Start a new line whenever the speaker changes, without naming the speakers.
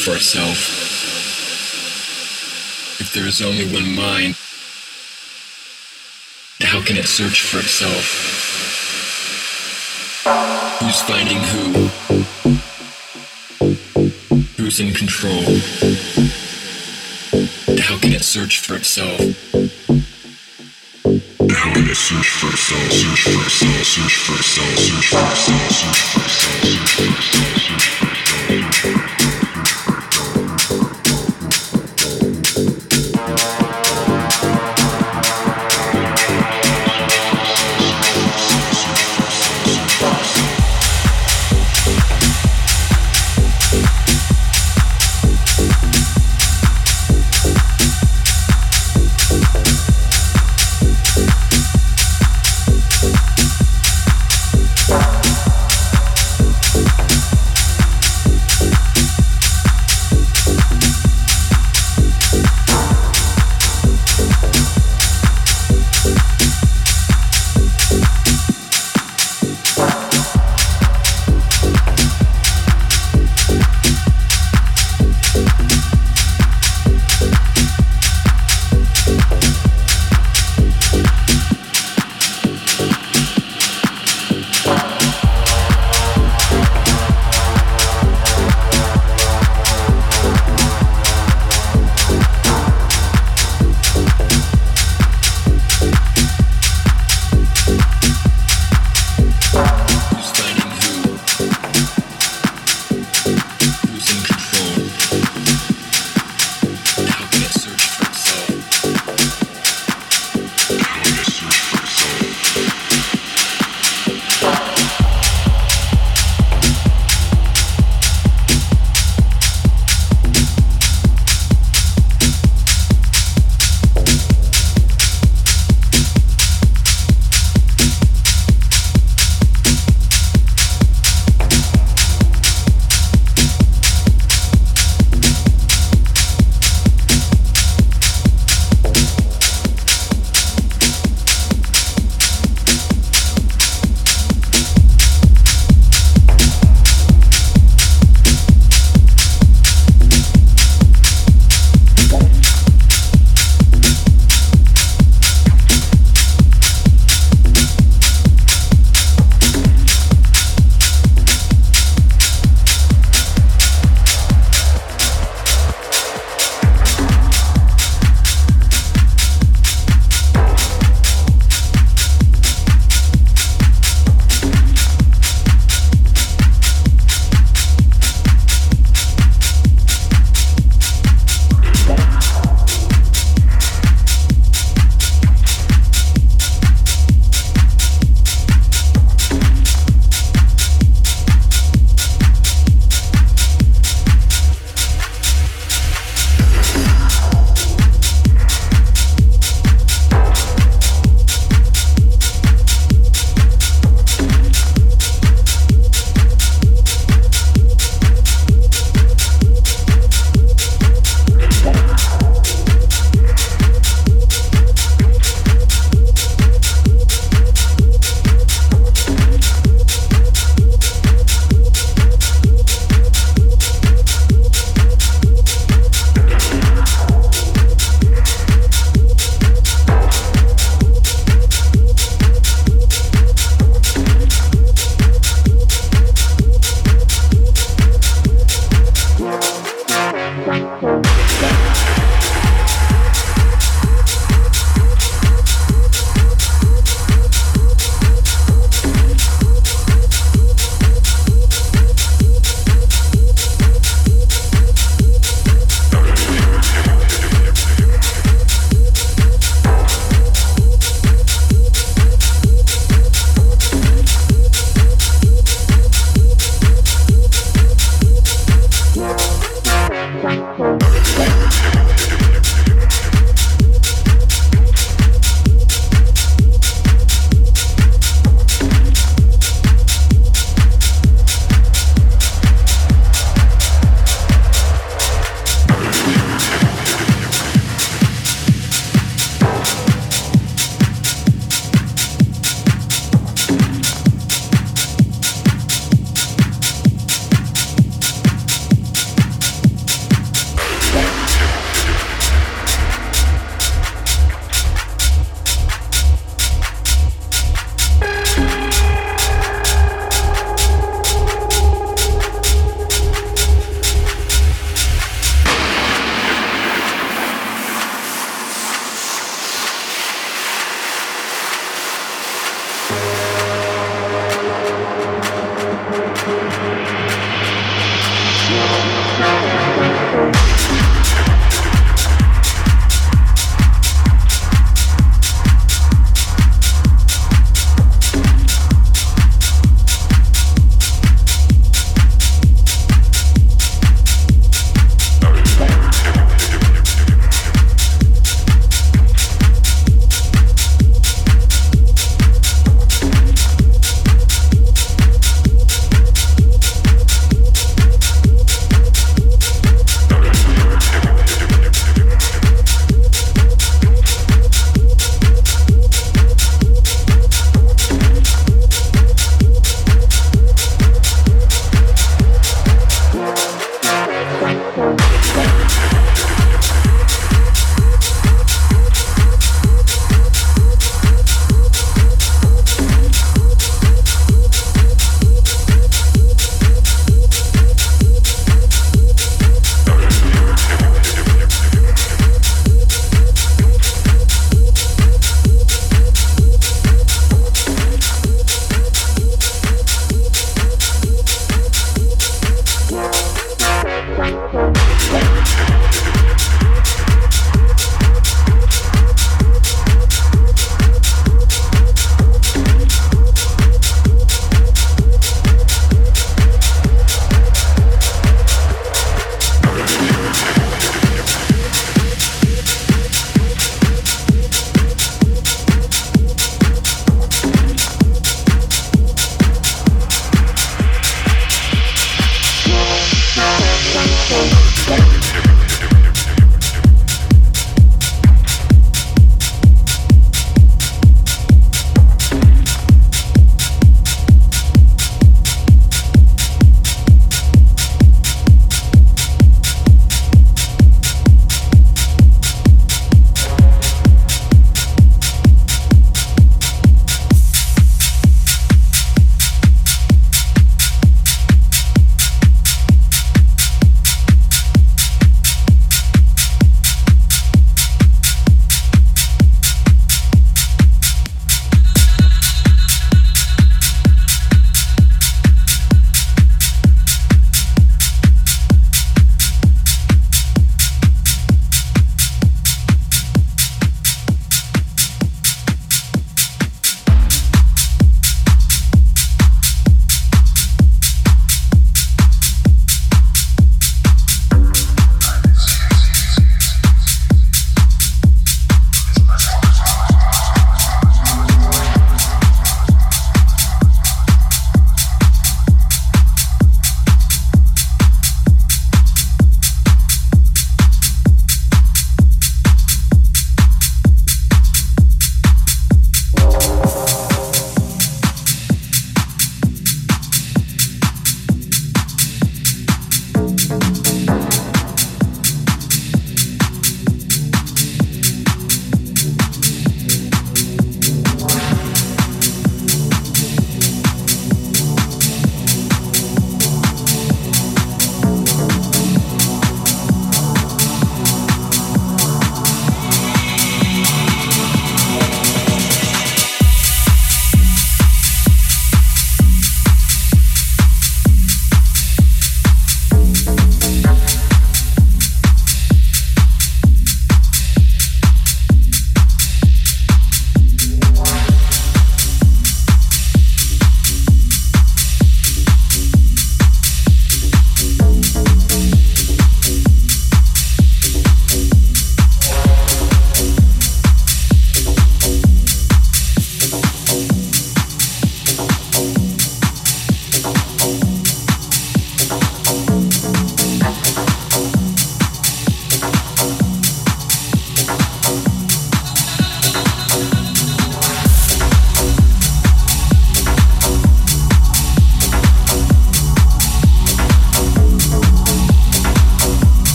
for itself. If there is only one mind, how can it search for itself? Who's finding who? Who's in control? How can it search for itself? How can it search for itself? Search for itself, search for itself, search for itself, search for itself, search for itself, search for